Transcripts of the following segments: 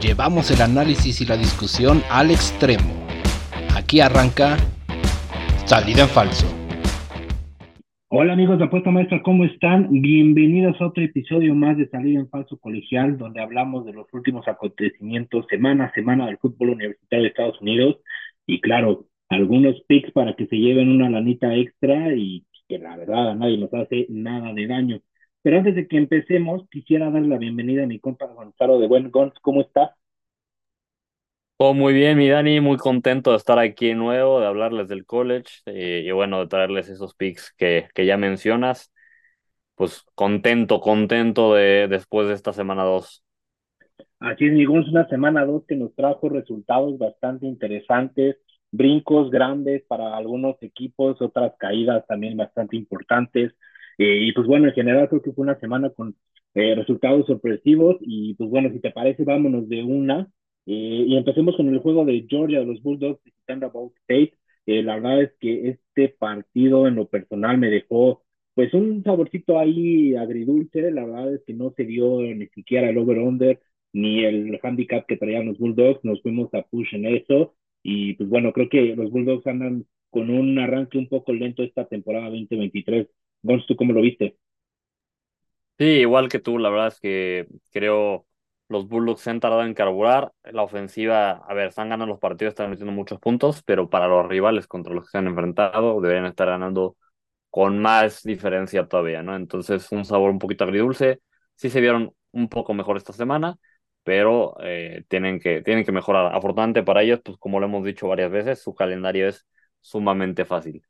llevamos el análisis y la discusión al extremo. Aquí arranca Salida en Falso. Hola amigos de Apuesta Maestra, ¿cómo están? Bienvenidos a otro episodio más de Salida en Falso Colegial, donde hablamos de los últimos acontecimientos semana a semana del fútbol universitario de Estados Unidos y claro, algunos picks para que se lleven una lanita extra y que la verdad a nadie nos hace nada de daño. Pero antes de que empecemos, quisiera darle la bienvenida a mi compa Gonzalo de Buen Gons. ¿Cómo está? Oh, muy bien, mi Dani, muy contento de estar aquí de nuevo, de hablarles del college eh, y bueno, de traerles esos picks que, que ya mencionas. Pues contento, contento de después de esta semana 2. Así es, mi Gons, una semana 2 que nos trajo resultados bastante interesantes, brincos grandes para algunos equipos, otras caídas también bastante importantes. Eh, y pues bueno, en general creo que fue una semana con eh, resultados sorpresivos y pues bueno, si te parece, vámonos de una. Eh, y empecemos con el juego de Georgia, los Bulldogs visitando a Ball State. la verdad es que este partido en lo personal me dejó pues un saborcito ahí agridulce. La verdad es que no se dio ni siquiera el over-under ni el handicap que traían los Bulldogs. Nos fuimos a push en eso. Y pues bueno, creo que los Bulldogs andan con un arranque un poco lento esta temporada 2023. Gons, ¿tú cómo lo viste? Sí, igual que tú, la verdad es que creo los Bulldogs se han tardado en carburar. La ofensiva, a ver, están ganando los partidos, están metiendo muchos puntos, pero para los rivales contra los que se han enfrentado deberían estar ganando con más diferencia todavía, ¿no? Entonces, un sabor un poquito agridulce. Sí se vieron un poco mejor esta semana, pero eh, tienen, que, tienen que mejorar. Afortunadamente para ellos, pues como lo hemos dicho varias veces, su calendario es sumamente fácil.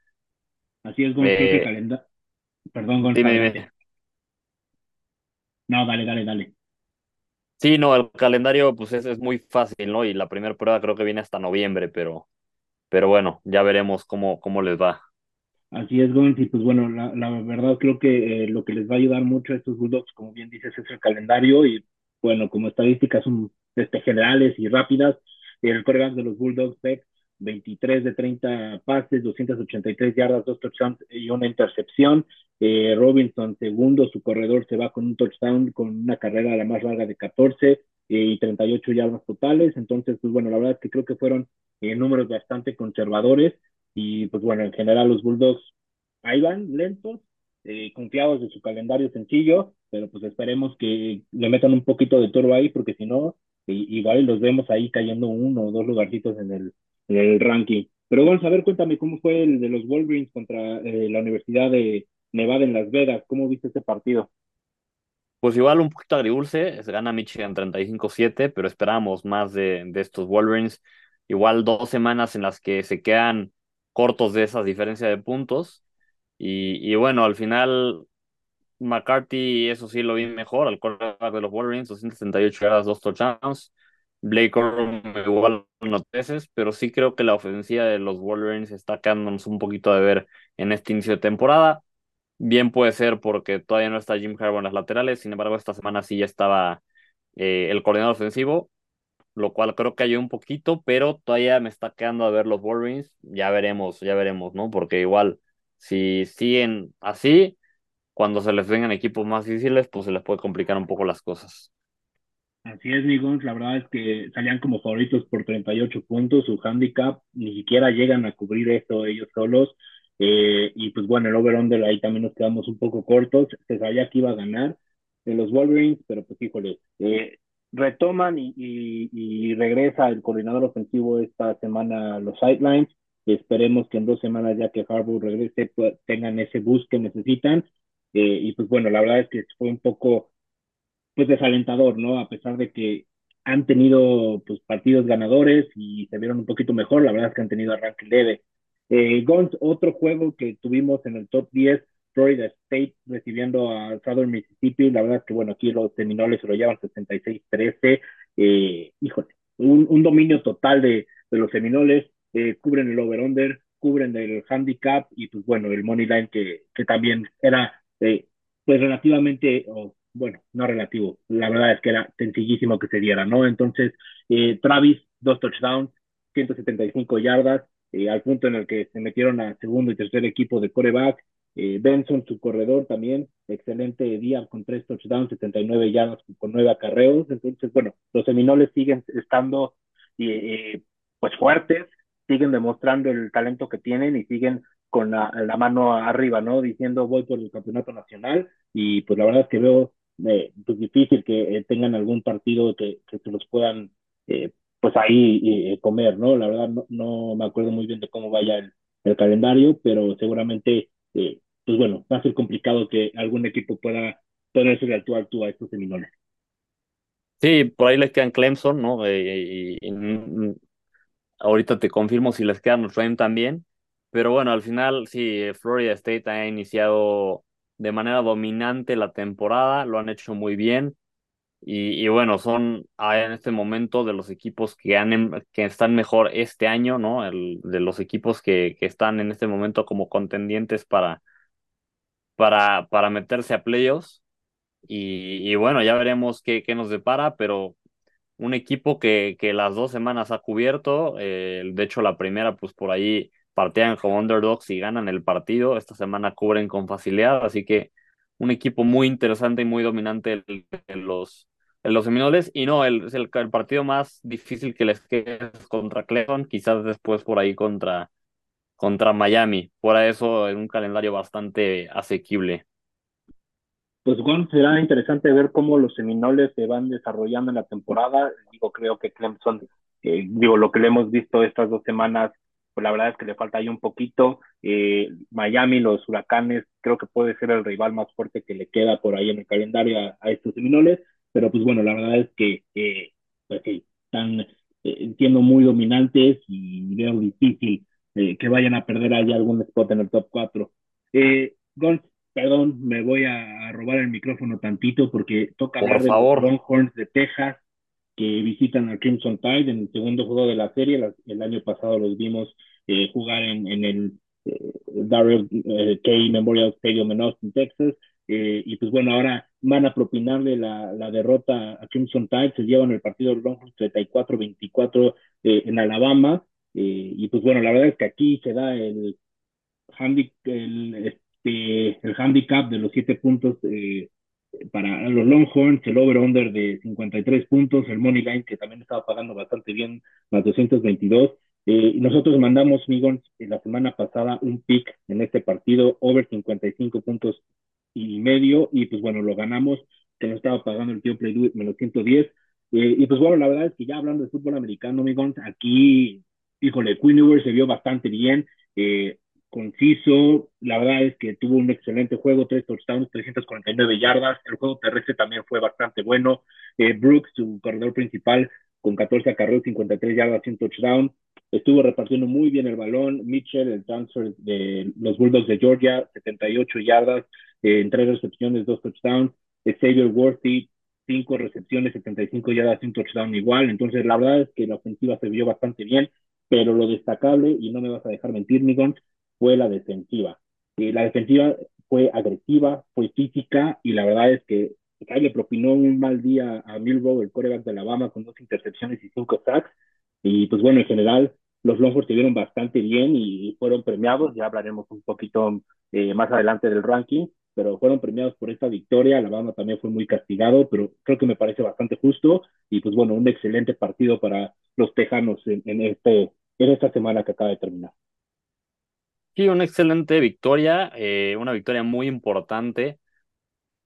Así es, como eh, calendario Perdón, Gonzalo. Dime, dime. No, dale, dale, dale. Sí, no, el calendario pues es, es muy fácil, ¿no? Y la primera prueba creo que viene hasta noviembre, pero, pero bueno, ya veremos cómo, cómo les va. Así es, y pues bueno, la, la verdad creo que eh, lo que les va a ayudar mucho a estos Bulldogs, como bien dices, es el calendario y bueno, como estadísticas son este, generales y rápidas, el coreback de los Bulldogs, Beck, 23 de 30 pases, 283 yardas, dos touchdowns y una intercepción. Eh, Robinson, segundo, su corredor se va con un touchdown, con una carrera la más larga de 14 eh, y 38 yardas totales. Entonces, pues bueno, la verdad es que creo que fueron eh, números bastante conservadores y pues bueno, en general los Bulldogs ahí van, lentos, confiados de su calendario sencillo, pero pues esperemos que le metan un poquito de toro ahí porque si no, igual los vemos ahí cayendo uno o dos lugarcitos en el el ranking. Pero vamos a ver, cuéntame cómo fue el de los Wolverines contra eh, la Universidad de Nevada en Las Vegas. ¿Cómo viste ese partido? Pues igual un poquito agridulce, se gana Michigan 35-7, pero esperamos más de, de estos Wolverines. Igual dos semanas en las que se quedan cortos de esa diferencia de puntos. Y, y bueno, al final McCarthy, eso sí lo vi mejor, al quarterback de los Wolverines, 278 yardas, dos touchdowns. Blake Corum igual noteces, pero sí creo que la ofensiva de los Wolverines está quedándonos un poquito de ver en este inicio de temporada. Bien puede ser porque todavía no está Jim Harbaugh en las laterales, sin embargo esta semana sí ya estaba eh, el coordinador ofensivo, lo cual creo que ayudó un poquito, pero todavía me está quedando a ver los Wolverines, ya veremos, ya veremos, ¿no? Porque igual si siguen así, cuando se les vengan equipos más difíciles, pues se les puede complicar un poco las cosas. Así es, Migons, la verdad es que salían como favoritos por 38 puntos, su handicap ni siquiera llegan a cubrir esto ellos solos. Eh, y pues bueno, el over-under ahí también nos quedamos un poco cortos. Se sabía que iba a ganar en los Wolverines, pero pues híjole, eh, retoman y, y, regresa el coordinador ofensivo esta semana a los sidelines. Esperemos que en dos semanas ya que Harbour regrese pues, tengan ese boost que necesitan. Eh, y pues bueno, la verdad es que fue un poco pues desalentador, ¿no? A pesar de que han tenido pues partidos ganadores y se vieron un poquito mejor, la verdad es que han tenido arranque leve. Eh, Gons, otro juego que tuvimos en el top 10, Florida State recibiendo a Southern Mississippi, la verdad es que bueno, aquí los Seminoles se lo llevan 66-13, eh, híjole, un, un, dominio total de, de los Seminoles, eh, cubren el over-under, cubren el handicap y pues bueno, el money line que, que también era eh, pues relativamente, bueno, no relativo, la verdad es que era sencillísimo que se diera, ¿no? Entonces, eh, Travis, dos touchdowns, 175 yardas, eh, al punto en el que se metieron a segundo y tercer equipo de coreback, Eh, Benson, su corredor también, excelente día con tres touchdowns, 79 yardas con nueve acarreos. Entonces, bueno, los Seminoles siguen estando eh, pues fuertes, siguen demostrando el talento que tienen y siguen con la, la, mano arriba, ¿no? Diciendo voy por el campeonato nacional y pues la verdad es que veo eh, pues difícil que eh, tengan algún partido que, que se los puedan eh, pues ahí eh, comer, ¿no? La verdad no, no me acuerdo muy bien de cómo vaya el, el calendario, pero seguramente, eh, pues bueno, va a ser complicado que algún equipo pueda ponerse de al tú a estos seminoles. Sí, por ahí les quedan Clemson, ¿no? y, y, ahorita te confirmo si les quedan los Rams también, pero bueno, al final sí, Florida State ha iniciado de manera dominante la temporada, lo han hecho muy bien. Y, bueno, son ah, en este momento de los equipos que, han, que están mejor este año, ¿no? El, de los equipos que, que están en este momento como contendientes para, para, para meterse a playoffs. Y, y bueno, ya veremos qué, qué nos depara, pero un equipo que, que las dos semanas ha cubierto, eh, de hecho la primera pues por ahí partían como underdogs y ganan el partido, esta semana cubren con facilidad, así que un equipo muy interesante y muy dominante en, los, los Seminoles. Y no, el, el, el, partido más difícil que les queda es contra Clemson, quizás después por ahí contra, contra Miami. Fuera eso, en un calendario bastante asequible. Pues bueno, será interesante ver cómo los Seminoles se van desarrollando en la temporada. Digo, creo que Clemson, eh, digo, lo que le hemos visto estas dos semanas pues la verdad es que le falta ahí un poquito. Eh, Miami, los huracanes, creo que puede ser el rival más fuerte que le queda por ahí en el calendario a, estos Seminoles, pero pues bueno, la verdad es que eh, pues, están, eh, entiendo, muy dominantes y veo difícil eh, que vayan a perder ahí algún spot en el top 4. Eh, Gonz, perdón, me voy a, robar el micrófono tantito porque toca por hablar favor. de los Longhorns de Texas que visitan al Crimson Tide en el segundo juego de la serie. El, el año pasado los vimos eh, jugar en, en el eh, Darrell eh, K Memorial Stadium en Austin, Texas. Eh, y pues bueno, ahora van a propinarle la, la derrota a Crimson Tide. Se llevan el partido de Longhorns 34-24 en Alabama. y pues bueno, la verdad es que aquí se da el, handi el, este, el handicap de los siete puntos eh, para los Longhorns, el over-under de 53 puntos, el Money Line que también estaba pagando bastante bien, más 222. Eh, nosotros mandamos, Migons, la semana pasada un pick en este partido, over 55 puntos y medio, y pues bueno, lo ganamos, que nos estaba pagando el tío Play menos 110. Eh, y pues bueno, la verdad es que ya hablando de fútbol americano, Migons, aquí, híjole, Queen se vio bastante bien. Eh, conciso, la verdad es que tuvo un excelente juego, tres touchdowns, 349 yardas, el juego terrestre también fue bastante bueno, eh, Brooks, su corredor principal, con 14 acarreos, 53 yardas, un touchdown, estuvo repartiendo muy bien el balón, Mitchell, el transfer de los Bulldogs de Georgia, 78 yardas, eh, en tres recepciones, dos touchdowns, Xavier Worthy, cinco recepciones, 75 yardas, un touchdown igual, entonces la verdad es que la ofensiva se vio bastante bien, pero lo destacable, y no me vas a dejar mentir, Migons, fue la defensiva. Eh, la defensiva fue agresiva, fue física y la verdad es que ahí le propinó un mal día a Milrow, el coreback de Alabama, con dos intercepciones y cinco sacks. Y pues bueno, en general, los Longhorns se vieron bastante bien y fueron premiados. Ya hablaremos un poquito eh, más adelante del ranking, pero fueron premiados por esta victoria. Alabama también fue muy castigado, pero creo que me parece bastante justo. Y pues bueno, un excelente partido para los tejanos en, en este, en esta semana que acaba de terminar. Sí, una excelente victoria, eh, una victoria muy importante,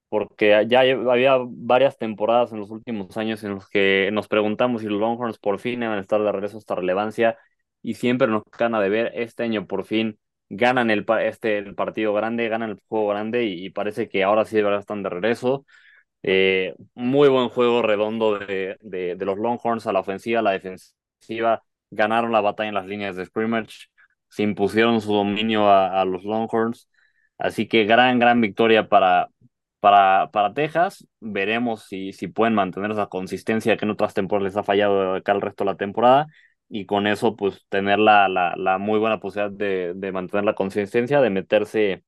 porque ya había varias temporadas en los últimos años en los que nos preguntamos si los Longhorns por fin iban a estar de regreso a esta relevancia, y siempre nos gana de ver, este año por fin ganan el, este, el partido grande, ganan el juego grande, y, parece que ahora sí están de regreso. Eh, muy buen juego redondo de, de, de los Longhorns a la ofensiva, a la defensiva, ganaron la batalla en las líneas de scrimmage se impusieron su dominio a, a, los Longhorns. Así que gran, gran victoria para, para, para Texas. Veremos si, si pueden mantener esa consistencia que en otras temporadas les ha fallado acá el resto de la temporada. Y con eso, pues, tener la, la, la muy buena posibilidad de, de, mantener la consistencia, de meterse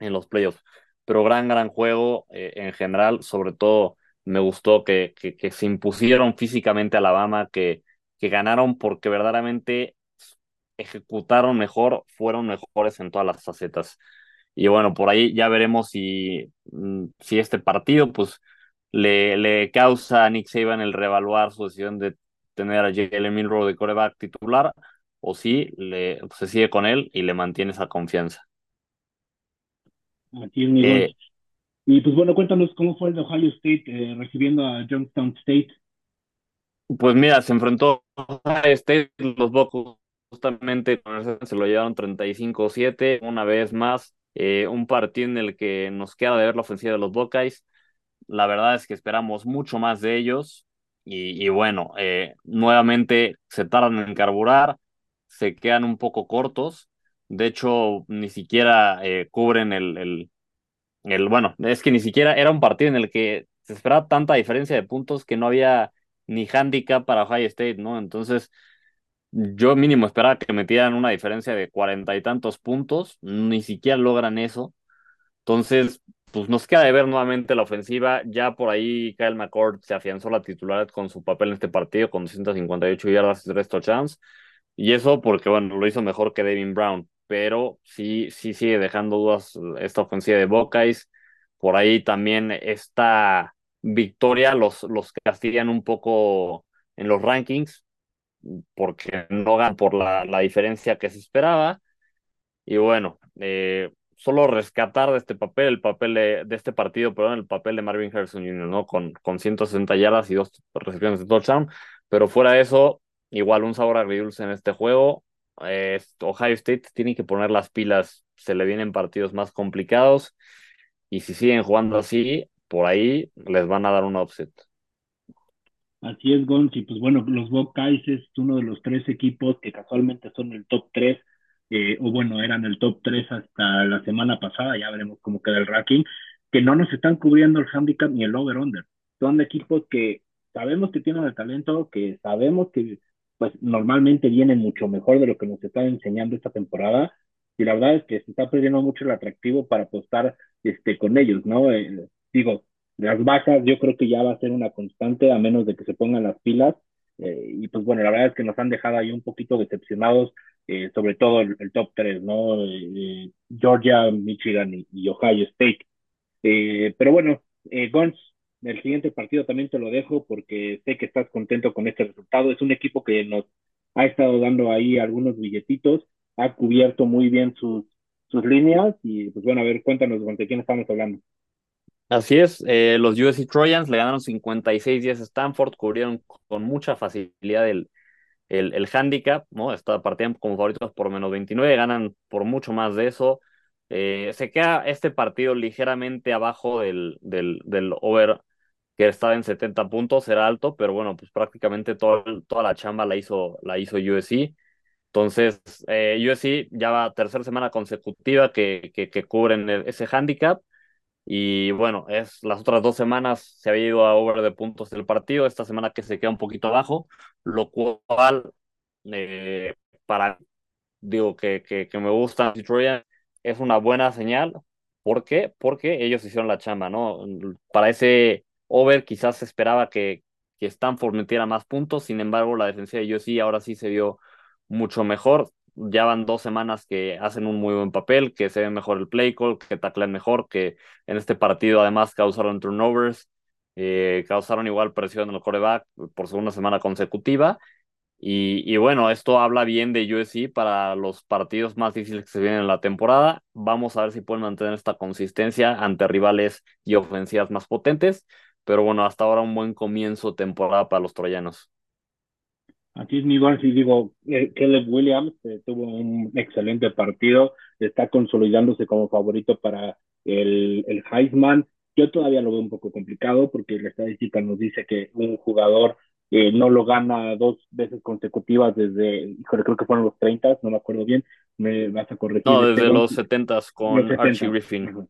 en los playoffs. Pero gran, gran juego eh, en general. Sobre todo, me gustó que, que, se impusieron físicamente a Alabama, que, que ganaron porque verdaderamente ejecutaron mejor, fueron mejores en todas las facetas. Y bueno, por ahí ya veremos si, mm, si este partido pues le, le causa a Nick Saban el reevaluar su decisión de tener a Jalen Milrow de coreback titular o si le, se sigue con él y le mantiene esa confianza. Aquí es eh, y pues bueno, cuéntanos cómo fue el de Ohio State eh, recibiendo a Youngstown State. Pues mira, se enfrentó a State, los Bucks justamente se lo llevaron 35-7, una vez más, eh, un partido en el que nos queda de ver la ofensiva de los Buckeyes. La verdad es que esperamos mucho más de ellos y, bueno, eh, nuevamente se tardan en carburar, se quedan un poco cortos. De hecho, ni siquiera eh, cubren el, el, el, bueno, es que ni siquiera era un partido en el que se esperaba tanta diferencia de puntos que no había ni handicap para Ohio State, ¿no? Entonces, yo mínimo esperaba que metieran una diferencia de cuarenta y tantos puntos, ni siquiera logran eso. Entonces, pues nos queda de ver nuevamente la ofensiva. Ya por ahí Kyle McCord se afianzó la titularidad con su papel en este partido con 258 yardas y 3 touchdowns. Y eso porque, bueno, lo hizo mejor que Devin Brown, pero sí, sí sigue dejando dudas esta ofensiva de Buckeyes. Por ahí también esta victoria los, los castigan un poco en los rankings, porque no ganan por la, la, diferencia que se esperaba. Y bueno, eh, solo rescatar de este papel, el papel de, este partido, perdón, el papel de Marvin Harrison Jr., ¿no? Con, con 160 yardas y dos recepciones de touchdown. Pero fuera de eso, igual un sabor agridulce en este juego. Eh, Ohio State tiene que poner las pilas, se le vienen partidos más complicados. Y si siguen jugando así, por ahí les van a dar un offset. Así es, Gonz, y pues bueno, los Buckeyes es uno de los tres equipos que casualmente son el top 3, eh, o bueno, eran el top 3 hasta la semana pasada, ya veremos cómo queda el ranking, que no nos están cubriendo el handicap ni el over-under. Son equipos que sabemos que tienen el talento, que sabemos que pues normalmente vienen mucho mejor de lo que nos están enseñando esta temporada, y la verdad es que se está perdiendo mucho el atractivo para apostar este, con ellos, ¿no? Eh, digo, las bajas yo creo que ya va a ser una constante a menos de que se pongan las pilas. Eh, y pues bueno, la verdad es que nos han dejado ahí un poquito decepcionados, eh, sobre todo el, top 3, ¿no? Eh, Georgia, Michigan y, Ohio State. pero bueno, Gons, el siguiente partido también te lo dejo porque sé que estás contento con este resultado. Es un equipo que nos ha estado dando ahí algunos billetitos, ha cubierto muy bien sus, sus líneas y pues bueno, a ver, cuéntanos de quién estamos hablando. Así es, eh, los USC Trojans le ganaron 56 días a Stanford, cubrieron con mucha facilidad el, el, el handicap, ¿no? Esta partían como favoritos por menos 29, ganan por mucho más de eso. Eh, se queda este partido ligeramente abajo del, del, del over que estaba en 70 puntos, era alto, pero bueno, pues prácticamente todo, toda la chamba la hizo, la hizo USC. Entonces, eh, USC ya va tercera semana consecutiva que, que, que cubren ese handicap y bueno, es las otras dos semanas se había ido a over de puntos del partido, esta semana que se queda un poquito abajo, lo cual eh, para, digo, que, que, que me gusta Detroit es una buena señal. ¿Por qué? Porque ellos hicieron la chamba, ¿no? Para ese over quizás se esperaba que, que Stanford metiera más puntos, sin embargo, la defensa de USC ahora sí se vio mucho mejor ya van dos semanas que hacen un muy buen papel, que se ve mejor el play call, que taclean mejor, que en este partido además causaron turnovers, eh, causaron igual presión en el coreback por segunda semana consecutiva. Y, bueno, esto habla bien de USC para los partidos más difíciles que se vienen en la temporada. Vamos a ver si pueden mantener esta consistencia ante rivales y ofensivas más potentes. Pero bueno, hasta ahora un buen comienzo temporada para los troyanos. Aquí es mi si digo, eh, Caleb Williams eh, tuvo un excelente partido, está consolidándose como favorito para el, el Heisman. Yo todavía lo veo un poco complicado porque la estadística nos dice que un jugador eh, no lo gana dos veces consecutivas desde, creo que fueron los 30, no me acuerdo bien, me vas a corregir. No, desde los 70 con Archie Griffin.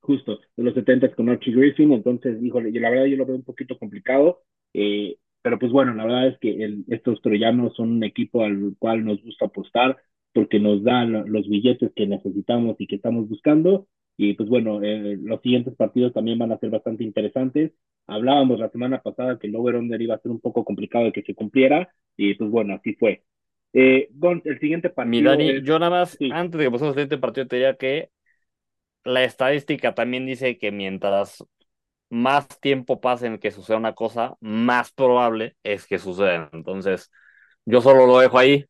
Justo, de los 70 con Archie Griffin, entonces, híjole, la verdad yo lo veo un poquito complicado. Eh, pero pues bueno, la verdad es que estos troyanos son un equipo al cual nos gusta apostar porque nos dan los billetes que necesitamos y que estamos buscando. Y pues bueno, eh, los siguientes partidos también van a ser bastante interesantes. Hablábamos la semana pasada que el over-under iba a ser un poco complicado de que se cumpliera y pues bueno, así fue. Eh, el siguiente partido. Mi Dani, yo nada más, antes de que pasemos al siguiente partido, te diría que la estadística también dice que mientras más tiempo pase en que suceda una cosa, más probable es que suceda. Entonces, yo solo lo dejo ahí.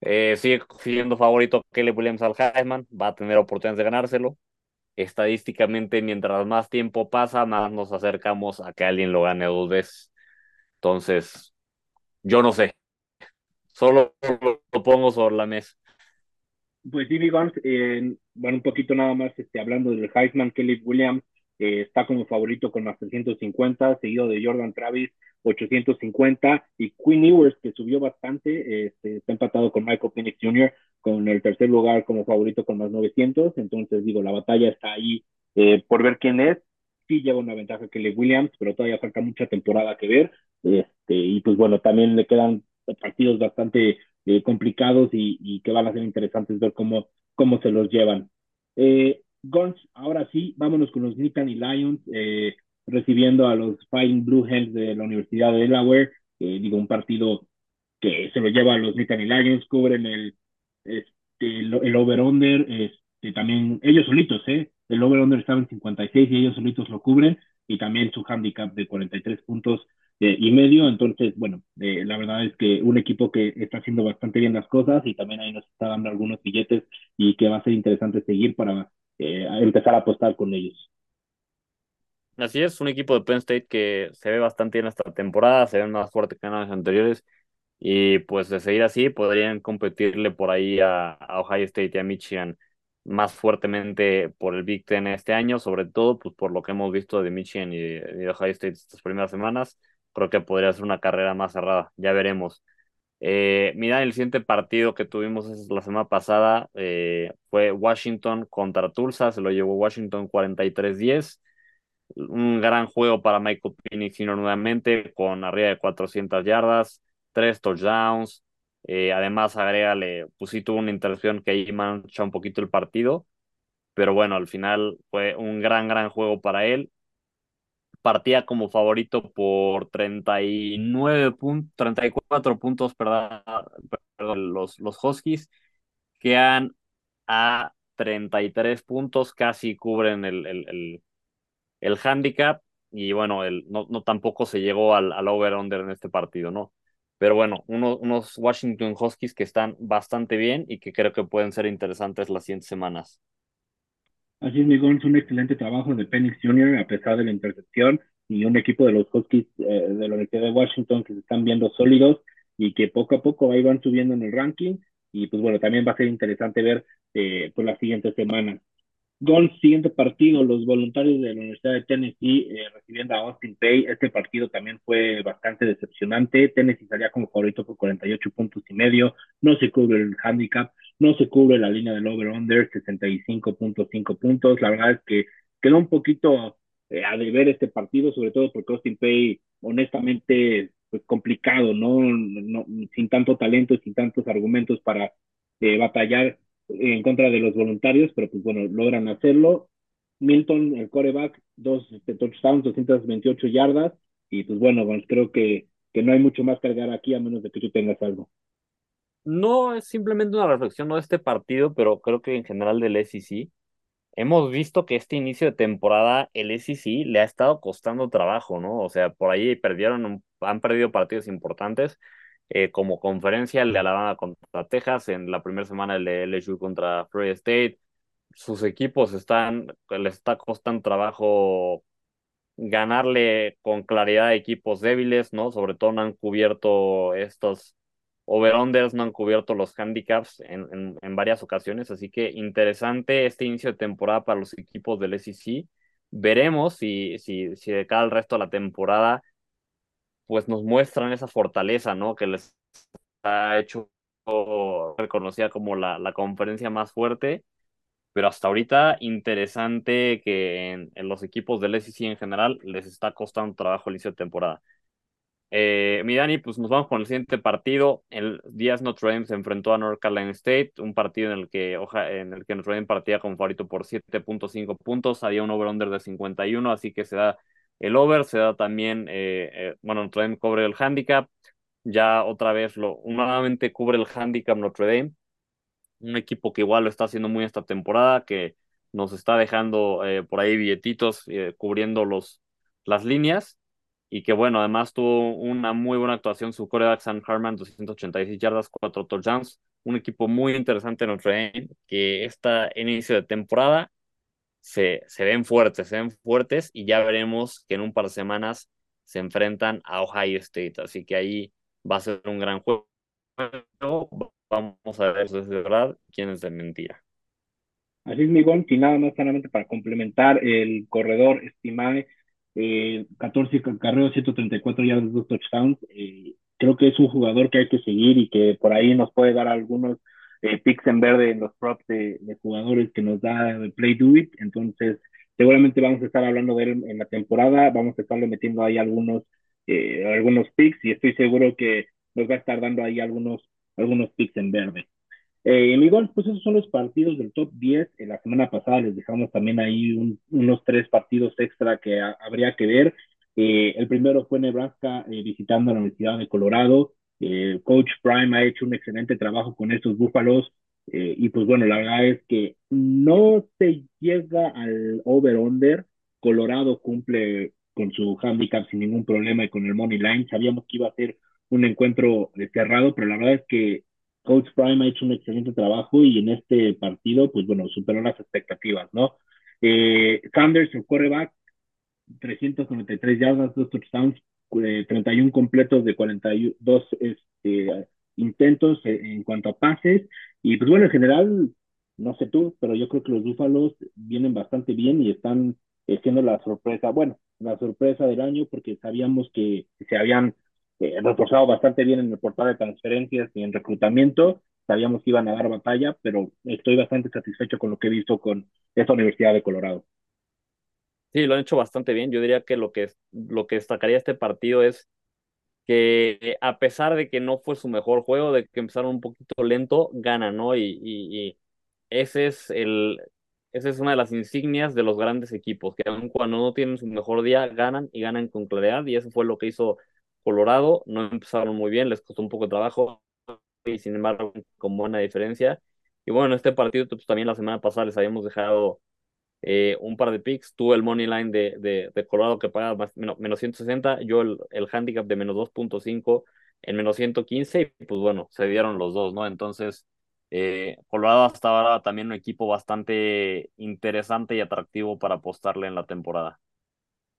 Eh, sigue siendo favorito Kelly Williams al Heisman, va a tener oportunidades de ganárselo. Estadísticamente, mientras más tiempo pasa, más nos acercamos a que alguien lo gane dos veces. Entonces, yo no sé. Solo lo pongo sobre la mesa. Pues Jimmy Guns, eh, bueno, un poquito nada más este, hablando del Heisman, Kelly Williams eh, está como favorito con más 350, seguido de Jordan Travis 850 y Quinn Ewers que subió bastante, este, está empatado con Michael Phoenix Jr. con el tercer lugar como favorito con más 900, entonces digo, la batalla está ahí eh, por ver quién es, sí lleva una ventaja Kelly Williams, pero todavía falta mucha temporada que ver, este, y pues bueno, también le quedan partidos bastante eh, complicados y, y, que van a ser interesantes ver cómo, cómo se los llevan. Eh, Guns, ahora sí, vámonos con los Nittany Lions, eh, recibiendo a los Fine Blue Hens de la Universidad de Delaware. Digo, un partido que se lo lleva a los Nittany Lions, cubren el, este, el, over-under, este, también ellos solitos, ¿eh? El over-under estaba en 56 y ellos solitos lo cubren, y también su handicap de 43 puntos eh, y medio. Entonces, bueno, eh, la verdad es que un equipo que está haciendo bastante bien las cosas y también ahí nos está dando algunos billetes y que va a ser interesante seguir para eh, empezar a apostar con ellos. Así es, un equipo de Penn State que se ve bastante bien esta temporada, se ven más fuerte que en años anteriores y pues de seguir así podrían competirle por ahí a, Ohio State y a Michigan más fuertemente por el Big Ten este año, sobre todo pues por lo que hemos visto de Michigan y de Ohio State estas primeras semanas creo que podría ser una carrera más cerrada, ya veremos. Eh, mira, el siguiente partido que tuvimos la semana pasada eh, fue Washington contra Tulsa, se lo llevó Washington 43-10. Un gran juego para Michael Penix nuevamente, con arriba de 400 yardas, tres touchdowns. Eh, además, agrégale, pues una interacción que ahí mancha un poquito el partido, pero bueno, al final fue un gran, gran juego para él partía como favorito por 39 puntos, 34 puntos, perdón, los, los Huskies, quedan a 33 puntos, casi cubren el, el, el, el handicap, y bueno, el, no, no tampoco se llegó al, al over-under en este partido, ¿no? Pero bueno, unos, unos Washington Huskies que están bastante bien y que creo que pueden ser interesantes las siguientes semanas. Así es, Miguel, es un excelente trabajo de Penix Jr. a pesar de la intercepción y un equipo de los Huskies eh, de la Universidad de Washington que se están viendo sólidos y que poco a poco ahí van subiendo en el ranking. Y pues bueno, también va a ser interesante ver eh, por las siguientes semanas. Gol, siguiente partido, los voluntarios de la Universidad de Tennessee eh, recibiendo a Austin Pay. Este partido también fue bastante decepcionante. Tennessee salía como favorito por 48 puntos y medio. No se cubre el handicap, no se cubre la línea del over-under, 65.5 puntos. La verdad es que quedó un poquito eh, a deber este partido, sobre todo porque Austin Pay, honestamente, pues complicado, ¿no? no sin tanto talento sin tantos argumentos para eh, batallar en contra de los voluntarios, pero pues bueno, logran hacerlo. Milton, el coreback, dos este, touchdowns, 228 yardas, y pues bueno, pues creo que, que no hay mucho más cargar aquí a menos de que tú tengas algo. No es simplemente una reflexión no de este partido, pero creo que en general del SEC. Hemos visto que este inicio de temporada el SEC le ha estado costando trabajo, ¿no? O sea, por ahí perdieron, han perdido partidos importantes eh, como conferencia, el de Alabama contra Texas, en la primera semana el de LSU contra Florida State. Sus equipos están, les está costando trabajo ganarle con claridad a equipos débiles, ¿no? Sobre todo no han cubierto estos over-unders, no han cubierto los handicaps en, en, varias ocasiones, así que interesante este inicio de temporada para los equipos del SEC. Veremos si, si, si de cada el resto de la temporada pues nos muestran esa fortaleza, ¿no? Que les ha hecho reconocida como la, la conferencia más fuerte, pero hasta ahorita interesante que en, los equipos del SEC en general les está costando trabajo el inicio de temporada. Eh, mi Dani, pues nos vamos con el siguiente partido. El Díaz Notre Dame se enfrentó a North Carolina State, un partido en el que, oja, en el que Notre Dame partía con favorito por 7.5 puntos, había un over-under de 51, así que se da el over, se da también, eh, eh, bueno, Notre Dame cubre el handicap, ya otra vez lo, nuevamente cubre el handicap Notre Dame, un equipo que igual lo está haciendo muy esta temporada, que nos está dejando eh, por ahí billetitos cubriendo los, las líneas y que bueno, además tuvo una muy buena actuación su coreback Sam Harman, 286 yardas, 4 touchdowns, un equipo muy interesante en Notre Dame que está inicio de temporada se, se ven fuertes, se ven fuertes y ya veremos que en un par de semanas se enfrentan a Ohio State, así que ahí va a ser un gran juego. Vamos a ver si es de verdad, quién es de mentira. Así es, Miguel, y nada más solamente para complementar, el corredor Estimae, eh, 14 carreros, 134 yardas, dos touchdowns. Eh, creo que es un jugador que hay que seguir y que por ahí nos puede dar algunos eh, picks en verde en los props de, jugadores que nos da Play Do It. Entonces, seguramente vamos a estar hablando de él en la temporada, vamos a estarle metiendo ahí algunos, eh, algunos picks y estoy seguro que nos va a estar dando ahí algunos, algunos picks en verde. Eh, igual, pues esos son los partidos del top 10. En la semana pasada les dejamos también ahí unos tres partidos extra que habría que ver. Eh, el primero fue Nebraska eh, visitando la Universidad de Colorado. Eh, Coach Prime ha hecho un excelente trabajo con estos búfalos. y pues bueno, la verdad es que no se llega al over-under. Colorado cumple con su handicap sin ningún problema y con el money line. Sabíamos que iba a ser un encuentro cerrado, pero la verdad es que Coach Prime ha hecho un excelente trabajo y en este partido, pues bueno, superó las expectativas, ¿no? Eh, Sanders, el quarterback, 393 yardas, dos touchdowns, 31 eh, completos de 42 este, intentos en cuanto a pases. Y pues bueno, en general, no sé tú, pero yo creo que los Búfalos vienen bastante bien y están siendo la sorpresa, bueno, la sorpresa del año porque sabíamos que se habían eh, reforzado bastante bien en el portal de transferencias y en reclutamiento. Sabíamos que iban a dar batalla, pero estoy bastante satisfecho con lo que he visto con esta Universidad de Colorado. Sí, lo han hecho bastante bien. Yo diría que lo que, lo que destacaría este partido es que a pesar de que no fue su mejor juego, de que empezaron un poquito lento, ganan, ¿no? Y, y, ese es el, esa es una de las insignias de los grandes equipos, que aun cuando no tienen su mejor día, ganan y ganan con claridad, y eso fue lo que hizo Colorado. No empezaron muy bien, les costó un poco de trabajo, y sin embargo, con buena diferencia. Y bueno, este partido, pues también la semana pasada les habíamos dejado eh, un par de picks. Tú el money line de, de, Colorado que paga más, menos, 160, yo el, el handicap de menos 2.5 en menos 115, y pues bueno, se dieron los dos, ¿no? Entonces, eh, Colorado hasta ahora también un equipo bastante interesante y atractivo para apostarle en la temporada.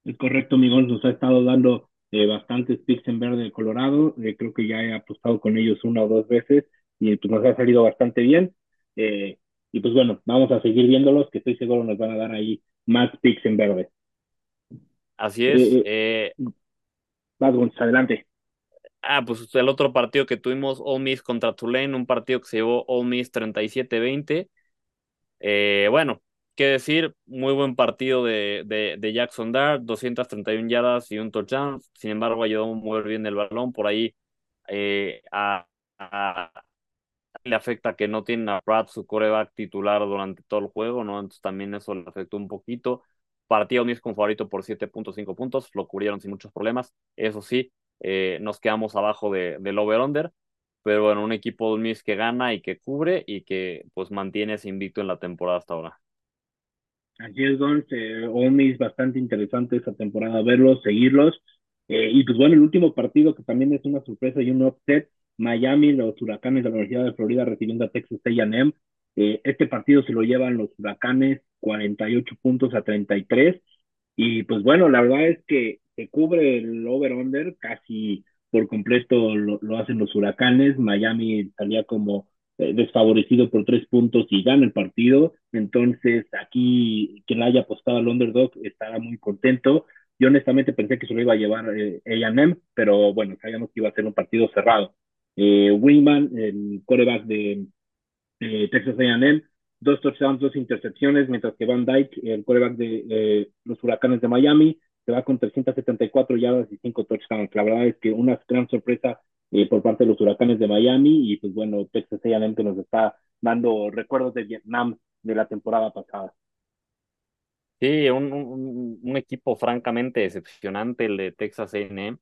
Es correcto, Miguel, nos ha estado dando eh, bastantes picks en verde de Colorado, creo que ya he apostado con ellos una o dos veces y pues nos ha salido bastante bien. Eh, y pues bueno, vamos a seguir viéndolos, que estoy seguro nos van a dar ahí más picks en verde. Así es. Eh, eh, adelante. Ah, pues el otro partido que tuvimos, All Miss contra Tulane, un partido que se llevó All Miss 37-20. Eh, bueno, qué decir, muy buen partido de, de, Jackson Dart, 231 yardas y un touchdown. Sin embargo, ayudó a mover bien el balón por ahí a, le afecta que no tiene a Pratt, su coreback titular durante todo el juego, ¿no? Entonces también eso le afectó un poquito. Partido mis con favorito por 7.5 puntos, lo cubrieron sin muchos problemas. Eso sí, eh, nos quedamos abajo de, del over-under, pero bueno, un equipo de Miss que gana y que cubre y que pues mantiene ese invicto en la temporada hasta ahora. Así es, Don, eh, bastante interesante esta temporada verlos, seguirlos. Eh, y pues bueno, el último partido que también es una sorpresa y un upset Miami, los huracanes de la Universidad de Florida recibiendo a Texas A&M. Eh, este partido se lo llevan los huracanes 48 puntos a 33. Y pues bueno, la verdad es que se cubre el over-under casi por completo lo, hacen los huracanes. Miami salía como desfavorecido por tres puntos y gana el partido. Entonces aquí quien haya apostado al underdog estará muy contento. Yo honestamente pensé que se lo iba a llevar eh, A&M, pero bueno, sabíamos que iba a ser un partido cerrado eh, Wingman, el quarterback de Texas A&M, dos touchdowns, dos intercepciones, mientras que Van Dyke, el quarterback de los Huracanes de Miami, se va con 374 yardas y cinco touchdowns. La verdad es que una gran sorpresa eh, por parte de los Huracanes de Miami y pues bueno, Texas A&M que nos está dando recuerdos de Vietnam de la temporada pasada. Sí, un, un, un equipo francamente decepcionante el de Texas A&M,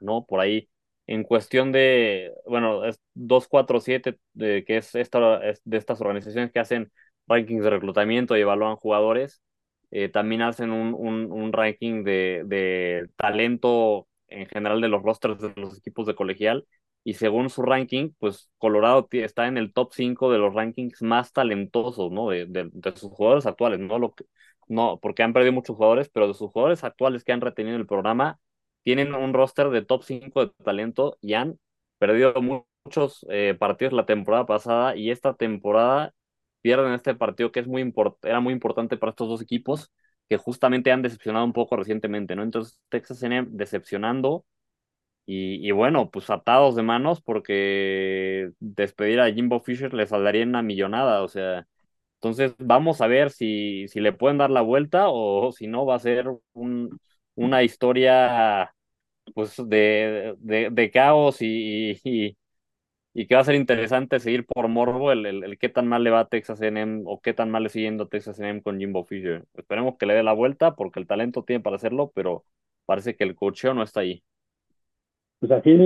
¿no? Por ahí en cuestión de, bueno, es 247, de, que es esta, de estas organizaciones que hacen rankings de reclutamiento y evalúan jugadores, eh, también hacen un, un, ranking de, de, talento en general de los rosters de los equipos de colegial. Y según su ranking, pues Colorado está en el top 5 de los rankings más talentosos, ¿no? De, de, sus jugadores actuales, ¿no? Lo no, porque han perdido muchos jugadores, pero de sus jugadores actuales que han retenido el programa, tienen un roster de top 5 de talento y han perdido muchos eh, partidos la temporada pasada y esta temporada pierden este partido que es muy era muy importante para estos dos equipos que justamente han decepcionado un poco recientemente, ¿no? Entonces Texas A&M decepcionando y, y, bueno, pues atados de manos porque despedir a Jimbo Fisher les saldría una millonada, o sea, entonces vamos a ver si, si le pueden dar la vuelta o si no va a ser un, una historia pues de, de, caos y, y, que va a ser interesante seguir por morbo el, el, qué tan mal le va a Texas A&M o qué tan mal le sigue yendo Texas A&M con Jimbo Fisher. Esperemos que le dé la vuelta porque el talento tiene para hacerlo, pero parece que el cocheo no está ahí. Pues así es,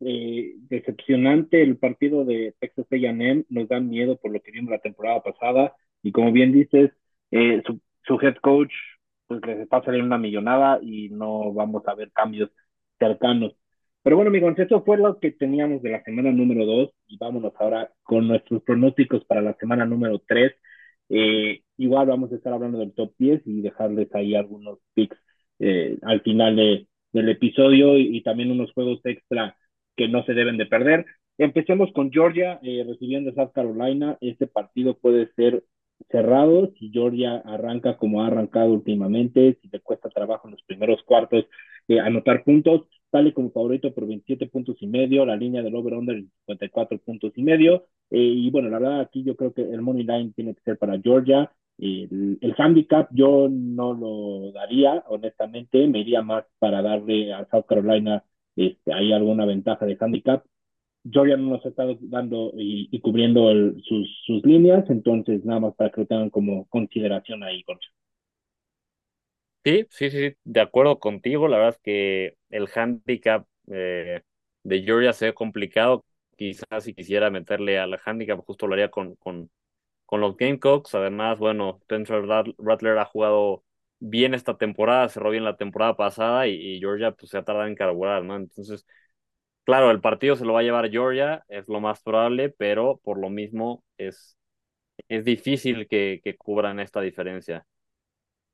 eh, decepcionante el partido de Texas A&M, nos da miedo por lo que vimos la temporada pasada, y como bien dices, eh, su, su, head coach pues les está saliendo una millonada y no vamos a ver cambios cercanos. Pero bueno, amigos, eso fue lo que teníamos de la semana número 2 y vámonos ahora con nuestros pronósticos para la semana número 3. Eh, igual vamos a estar hablando del top 10 y dejarles ahí algunos picks eh, al final de, del episodio y, también unos juegos extra que no se deben de perder. Empecemos con Georgia eh, recibiendo a South Carolina. Este partido puede ser cerrado si Georgia arranca como ha arrancado últimamente, si le cuesta trabajo en los primeros cuartos eh, anotar puntos, sale como favorito por 27 puntos y medio, la línea del over-under 54 puntos y medio. Eh, y bueno, la verdad aquí yo creo que el money line tiene que ser para Georgia. el, el handicap yo no lo daría, honestamente, me iría más para darle a South Carolina este, hay alguna ventaja de handicap. Georgia no nos ha estado dando y, cubriendo sus, sus, líneas, entonces nada más para que lo tengan como consideración ahí, Concha. Sí, sí, sí, de acuerdo contigo. La verdad es que el handicap eh, de Georgia se ve complicado. Quizás si quisiera meterle al handicap, justo lo haría con, con, con los Gamecocks. Además, bueno, Spencer Rattler ha jugado bien esta temporada, cerró bien la temporada pasada y, Georgia pues se ha tardado en carburar, ¿no? Entonces, claro, el partido se lo va a llevar Georgia, es lo más probable, pero por lo mismo es, es difícil que, que cubran esta diferencia.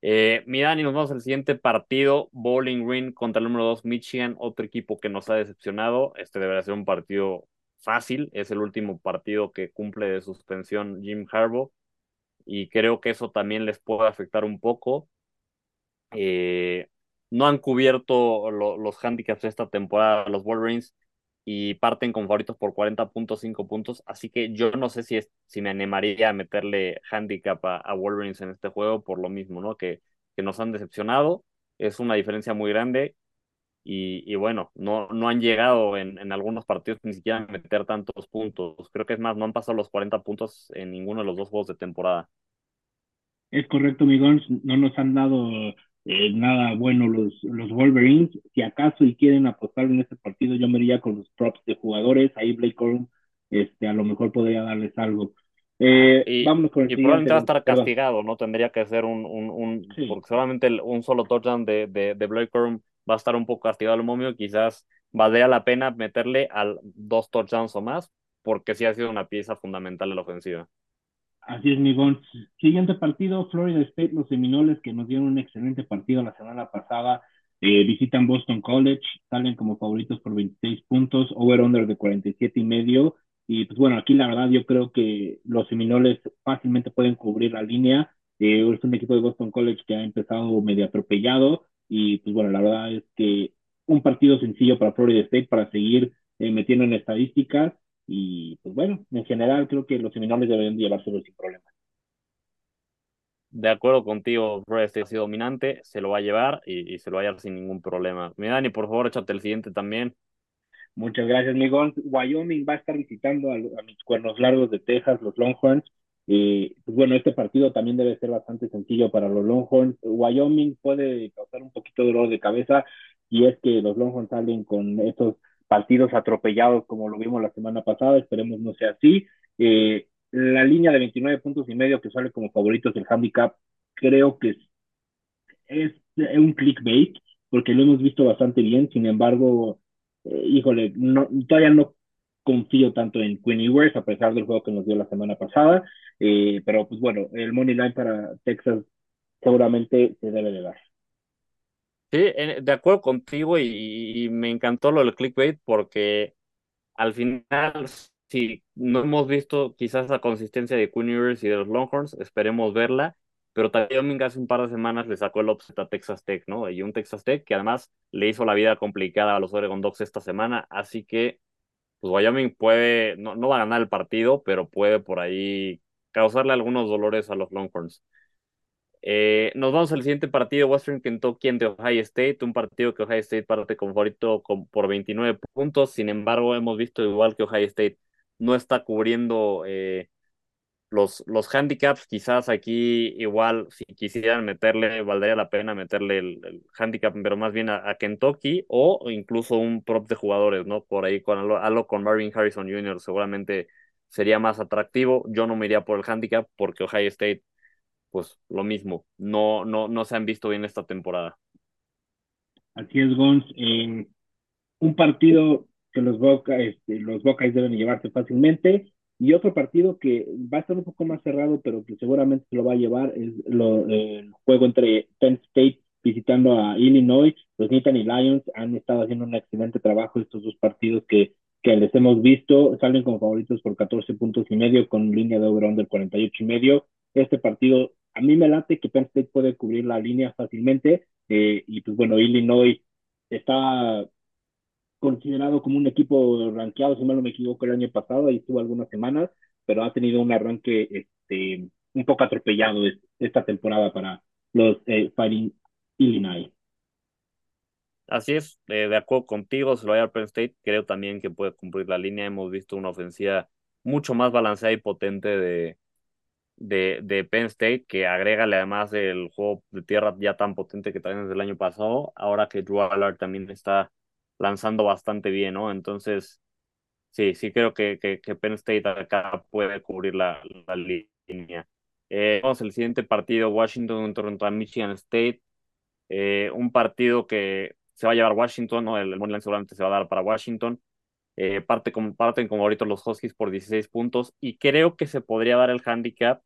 Eh, mira, y nos vamos al siguiente partido, Bowling Green contra el número 2 Michigan, otro equipo que nos ha decepcionado. Este deberá ser un partido fácil, es el último partido que cumple de suspensión Jim Harbaugh y creo que eso también les puede afectar un poco. Eh, no han cubierto los handicaps esta temporada los Wolverines y parten con favoritos por 40.5 puntos, así que yo no sé si, es, si me animaría a meterle handicap a, Wolverines en este juego por lo mismo, ¿no? Que, que nos han decepcionado, es una diferencia muy grande y, y bueno, no, no han llegado en, en, algunos partidos ni siquiera a meter tantos puntos, creo que es más, no han pasado los 40 puntos en ninguno de los dos juegos de temporada. Es correcto, Migón, no nos han dado eh, nada bueno los, los Wolverines. Si acaso y quieren apostar en este partido, yo me iría con los props de jugadores. Ahí Blake Corum, este, a lo mejor podría darles algo. Eh, y, vámonos con el y probablemente va a estar castigado, ¿no? Tendría que ser un, un, un porque solamente un solo touchdown de, de, de Blake Corum va a estar un poco castigado al momio. Quizás valdría la pena meterle al dos touchdowns o más, porque sí ha sido una pieza fundamental de la ofensiva. Así es, Migón. Siguiente partido, Florida State, los Seminoles, que nos dieron un excelente partido la semana pasada, eh, visitan Boston College, salen como favoritos por 26 puntos, over-under de 47 y medio. Y pues bueno, aquí la verdad yo creo que los Seminoles fácilmente pueden cubrir la línea. Eh, es un equipo de Boston College que ha empezado medio atropellado y pues bueno, la verdad es que un partido sencillo para Florida State para seguir eh, metiendo en estadísticas y pues bueno, en general creo que los Seminoles deberían llevárselo sin problema. De acuerdo contigo, Brest ha sido dominante, se lo va a llevar y, se lo va a llevar sin ningún problema. Mi Dani, por favor, échate el siguiente también. Muchas gracias, Miguel. Wyoming va a estar visitando a, mis cuernos largos de Texas, los Longhorns. y pues bueno, este partido también debe ser bastante sencillo para los Longhorns. Wyoming puede causar un poquito de dolor de cabeza y es que los Longhorns salen con estos partidos atropellados como lo vimos la semana pasada, esperemos no sea así. Eh, la línea de 29 puntos y medio que sale como favoritos del handicap, creo que es, es un clickbait, porque lo hemos visto bastante bien, sin embargo, eh, híjole, no, todavía no confío tanto en Queen Ewers, a pesar del juego que nos dio la semana pasada, eh, pero pues bueno, el money line para Texas seguramente se debe de dar. Sí, de acuerdo contigo y, me encantó lo del clickbait porque al final, si no hemos visto quizás la consistencia de Queen y de los Longhorns, esperemos verla, pero también hace un par de semanas le sacó el offset a Texas Tech, ¿no? Y un Texas Tech que además le hizo la vida complicada a los Oregon Ducks esta semana, así que pues Wyoming puede, no, no va a ganar el partido, pero puede por ahí causarle algunos dolores a los Longhorns. Eh, nos vamos al siguiente partido, Western Kentucky de Ohio State, un partido que Ohio State parte como favorito por 29 puntos, sin embargo hemos visto igual que Ohio State no está cubriendo eh, los, los handicaps, quizás aquí igual si quisieran meterle, valdría la pena meterle el, handicap, pero más bien a, Kentucky o incluso un prop de jugadores, ¿no? Por ahí con algo, con Marvin Harrison Jr. seguramente sería más atractivo. Yo no me iría por el handicap porque Ohio State, pues lo mismo, no, no, no se han visto bien esta temporada. Así es, Gons. un partido que los, Boca, este, los Buckeyes deben llevarse fácilmente y otro partido que va a estar un poco más cerrado, pero que seguramente se lo va a llevar, es lo, el juego entre Penn State visitando a Illinois. Los Nittany Lions han estado haciendo un excelente trabajo estos dos partidos que, que les hemos visto. Salen como favoritos por 14 puntos y medio con línea de over-under 48 y medio. Este partido, a mí me late que Penn State puede cubrir la línea fácilmente. Eh, y pues bueno, Illinois está considerado como un equipo rankeado, si mal no me equivoco, el año pasado, ahí estuvo algunas semanas, pero ha tenido un arranque este, un poco atropellado esta temporada para los eh, Fighting Illinois. Así es, de acuerdo contigo, se lo va a Penn State, creo también que puede cumplir la línea, hemos visto una ofensiva mucho más balanceada y potente de, de, de Penn State, que agrégale además el juego de tierra ya tan potente que también desde el año pasado, ahora que Drew Allard también está lanzando bastante bien, ¿no? Entonces, sí, sí creo que, que, Penn State acá puede cubrir la, la línea. Eh, vamos al siguiente partido, Washington contra Michigan State. Eh, un partido que se va a llevar Washington, ¿no? El, el seguramente se va a dar para Washington. Eh, parte como, parten como ahorita los Huskies por 16 puntos y creo que se podría dar el handicap.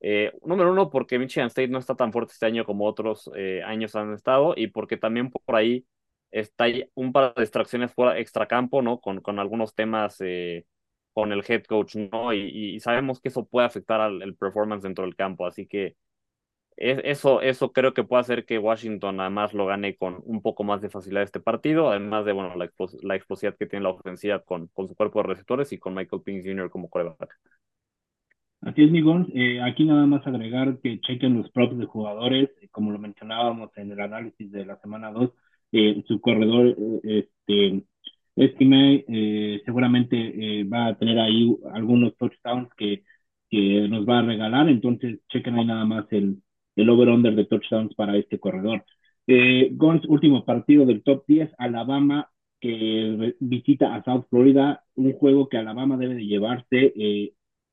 Eh, número uno, porque Michigan State no está tan fuerte este año como otros años han estado y porque también por ahí está un par de distracciones fuera extracampo, ¿no? Con, con algunos temas eh, con el head coach, ¿no? Y, sabemos que eso puede afectar al el performance dentro del campo, así que eso, eso creo que puede hacer que Washington además lo gane con un poco más de facilidad este partido, además de, bueno, la, la explosividad que tiene la ofensiva con, con su cuerpo de receptores y con Michael Pink Jr. como coreback. Así es, Migón. Eh, aquí nada más agregar que chequen los props de jugadores, como lo mencionábamos en el análisis de la semana 2, eh, su corredor, eh, este, eh, seguramente va a tener ahí algunos touchdowns que, que nos va a regalar, entonces chequen ahí nada más el, el over-under de touchdowns para este corredor. Gons, último partido del top 10, Alabama que visita a South Florida, un juego que Alabama debe de llevarse.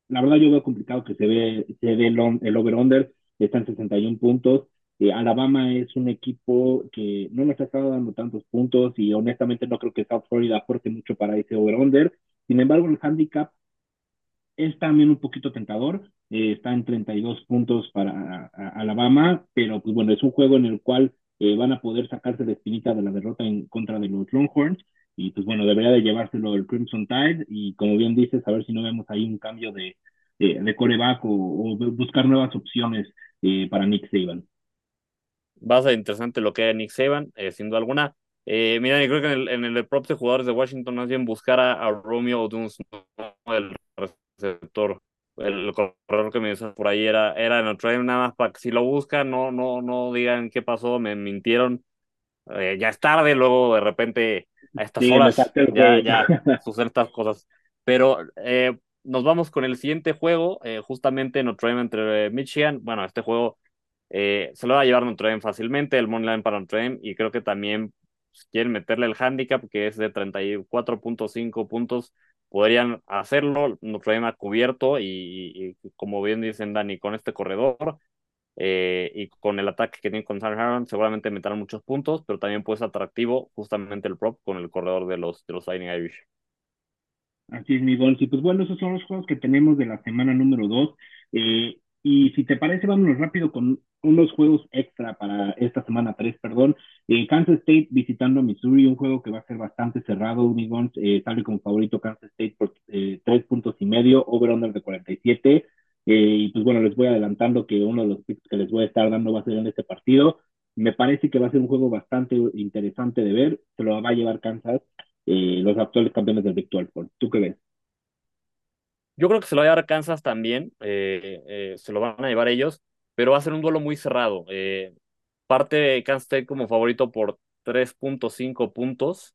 la verdad yo veo complicado que se ve, se ve el, el over-under, está en 61 puntos. Eh, Alabama es un equipo que no nos ha estado dando tantos puntos y honestamente no creo que South Florida aporte mucho para ese over-under. Sin embargo, el handicap es también un poquito tentador. Eh, está en 32 puntos para Alabama, pero pues bueno, es un juego en el cual eh, van a poder sacarse la espinita de la derrota en contra de los Longhorns. Y pues bueno, debería de llevárselo el Crimson Tide. Y como bien dices, a ver si no vemos ahí un cambio de, de coreback o, buscar nuevas opciones para Nick Saban va a ser interesante lo que hay Nick Saban, eh, sin duda alguna. Eh, mira, yo creo que en el, en el de jugadores de Washington, más bien buscar a, Romeo Duns, el receptor, el corredor que me dice por ahí era, era en Notre Dame, nada más para que si lo buscan, no, no, no digan qué pasó, me mintieron. Eh, ya es tarde, luego de repente a estas horas ya, ya suceden estas cosas. Pero eh, nos vamos con el siguiente juego, justamente Notre Dame entre Michigan. Bueno, este juego eh, se lo va a llevar Notre Dame fácilmente, el moneyline para Notre Dame, y creo que también quieren meterle el handicap, que es de 34.5 puntos, podrían hacerlo, no problema cubierto y, como bien dicen Dani, con este corredor eh, y con el ataque que tiene con Sam Aaron, seguramente meterán muchos puntos, pero también puede ser atractivo justamente el prop con el corredor de los, de los Lightning Irish. Así es, mi Y pues bueno, esos son los juegos que tenemos de la semana número 2. Eh, y si te parece, vámonos rápido con unos juegos extra para esta semana 3, perdón. Eh, Kansas State visitando Missouri, un juego que va a ser bastante cerrado. Mi eh, sale como favorito Kansas State por eh, tres puntos y medio, over-under de 47. Eh, y pues bueno, les voy adelantando que uno de los picks que les voy a estar dando va a ser en este partido. Me parece que va a ser un juego bastante interesante de ver. Se lo va a llevar Kansas eh, los actuales campeones del Victor ¿Tú qué ves? Yo creo que se lo va a llevar Kansas también, eh, eh, se lo van a llevar ellos, pero va a ser un duelo muy cerrado. parte de Kansas State como favorito por 3.5 puntos,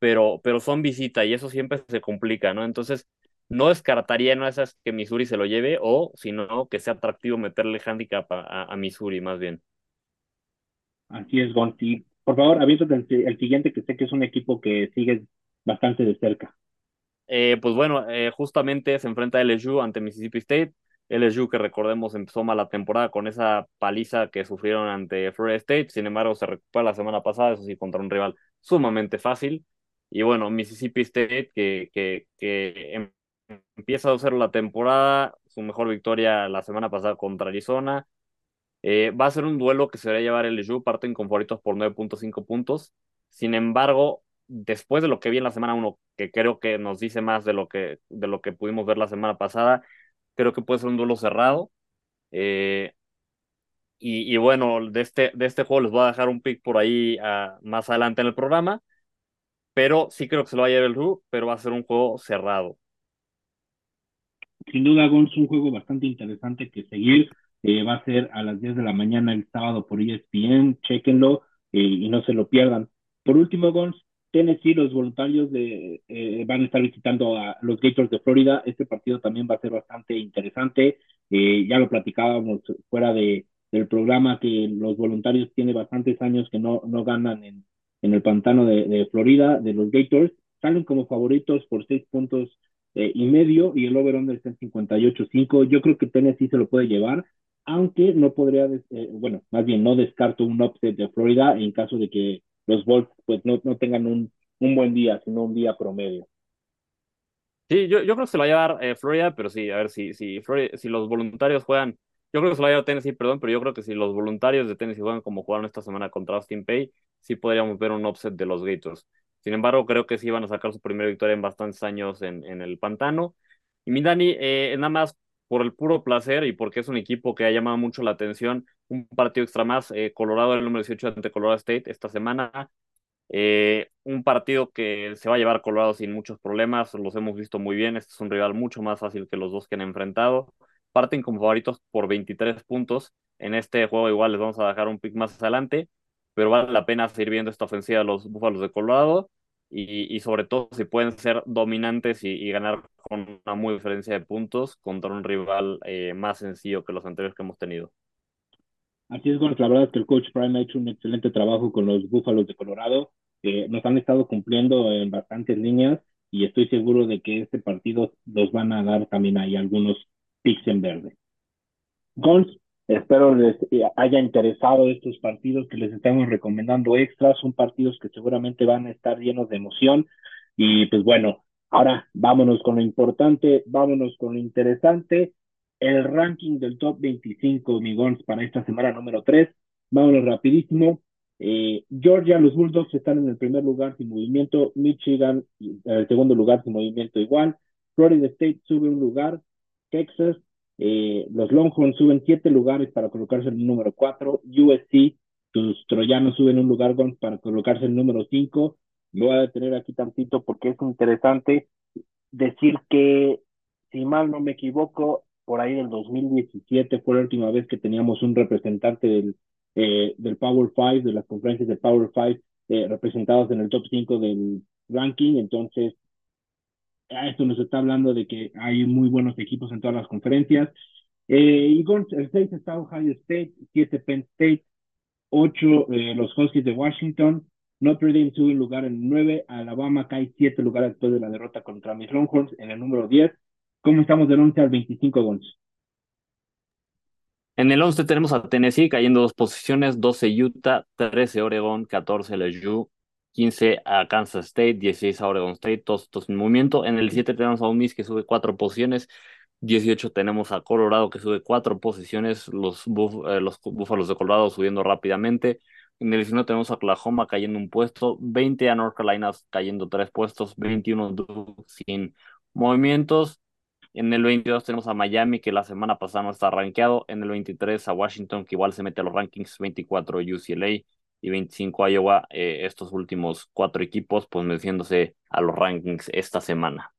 pero, pero son visita y eso siempre se complica, ¿no? Entonces, no descartaría no esas que Missouri se lo lleve o, si no, que sea atractivo meterle handicap a, a, Missouri más bien. Así es, Gonti. Por favor, avísate el, el, siguiente, que sé que es un equipo que sigue bastante de cerca. Eh, pues bueno, eh, justamente se enfrenta a LSU ante Mississippi State. LSU, que recordemos, empezó mal la temporada con esa paliza que sufrieron ante Florida State. Sin embargo, se recupera la semana pasada, eso sí, contra un rival sumamente fácil. Y bueno, Mississippi State, que, que, que em, empieza a hacer la temporada, su mejor victoria la semana pasada contra Arizona. Eh, va a ser un duelo que se va a llevar LSU, parten con favoritos por 9.5 puntos. Sin embargo, después de lo que vi en la semana 1, que creo que nos dice más de lo que, de lo que pudimos ver la semana pasada, creo que puede ser un duelo cerrado. Eh, y, bueno, de este, de este juego les voy a dejar un pick por ahí ah, más adelante en el programa. Pero sí creo que se lo va a llevar el RU, pero va a ser un juego cerrado. Sin duda, Gon, es un juego bastante interesante que seguir. Eh, va a ser a las 10 de la mañana el sábado por ESPN, chequenlo eh, y no se lo pierdan. Por último, Gons, Tennessee, los voluntarios de, eh, van a estar visitando a los Gators de Florida. Este partido también va a ser bastante interesante. ya lo platicábamos fuera de, del programa que los voluntarios tienen bastantes años que no, no ganan en, en el pantano de, Florida, de los Gators. Salen como favoritos por seis puntos y medio y el over-under está en 58.5. Yo creo que Tennessee se lo puede llevar aunque no podría, eh, bueno, más bien no descarto un upset de Florida en caso de que los Wolves pues no, no tengan un, un buen día, sino un día promedio. Sí, yo, yo creo que se lo va a llevar eh, Florida, pero sí, a ver si, si, si los voluntarios juegan, yo creo que se lo va a llevar Tennessee, perdón, pero yo creo que si los voluntarios de Tennessee juegan como jugaron esta semana contra Austin Pay, sí podríamos ver un upset de los Gators. Sin embargo, creo que sí van a sacar su primera victoria en bastantes años en, en el pantano. Y mi Dani, eh, nada más por el puro placer y porque es un equipo que ha llamado mucho la atención. Un partido extra más, eh, Colorado el número 18 ante Colorado State esta semana. Eh, un partido que se va a llevar Colorado sin muchos problemas, los hemos visto muy bien. Este es un rival mucho más fácil que los dos que han enfrentado. Parten como favoritos por 23 puntos. En este juego igual les vamos a dejar un pick más adelante, pero vale la pena seguir viendo esta ofensiva de los Búfalos de Colorado y, sobre todo si pueden ser dominantes y, ganar con una muy diferencia de puntos contra un rival eh, más sencillo que los anteriores que hemos tenido. Así es, Gonz, la verdad es que el coach Prime ha hecho un excelente trabajo con los Búfalos de Colorado. Eh, nos han estado cumpliendo en bastantes líneas y estoy seguro de que este partido los van a dar también ahí algunos picks en verde. Gons, Espero les haya interesado estos partidos que les estamos recomendando extras. Son partidos que seguramente van a estar llenos de emoción. Y pues bueno, ahora vámonos con lo importante, vámonos con lo interesante. El ranking del top 25 migons para esta semana número 3. Vámonos rapidísimo. Eh, Georgia, los Bulldogs están en el primer lugar sin movimiento. Michigan en el segundo lugar sin movimiento igual. Florida State sube un lugar. Texas eh, los Longhorns suben siete lugares para colocarse en el número cuatro. USC, sus troyanos suben un lugar para colocarse en el número cinco. Lo voy a detener aquí tantito porque es interesante decir que, si mal no me equivoco, por ahí del 2017 fue la última vez que teníamos un representante del, eh, del Power Five, de las conferencias de Power Five, eh, representados en el top 5 del ranking. Entonces, esto nos está hablando de que hay muy buenos equipos en todas las conferencias. Eh, y el 6 está Ohio State, 7 Penn State, 8 eh, los Huskies de Washington, Notre Dame sube un lugar en el 9, Alabama cae 7 lugares después de la derrota contra mis Longhorns en el número 10. ¿Cómo estamos del 11 al 25, Gons? En el 11 tenemos a Tennessee cayendo dos posiciones, 12 Utah, 13 Oregon, 14 LSU, 15 a Kansas State, 16 a Oregon State, todos estos en movimiento. En el 7 tenemos a Miss que sube cuatro posiciones, 18 tenemos a Colorado que sube cuatro posiciones, los, eh, los Búfalos de Colorado subiendo rápidamente. En el 19 tenemos a Oklahoma cayendo un puesto, 20 a North Carolina cayendo tres puestos, 21 sin movimientos. En el 22 tenemos a Miami, que la semana pasada no está rankeado. En el 23 a Washington, que igual se mete a los rankings. 24 UCLA y 25 Iowa. Eh, estos últimos cuatro equipos, pues metiéndose a los rankings esta semana.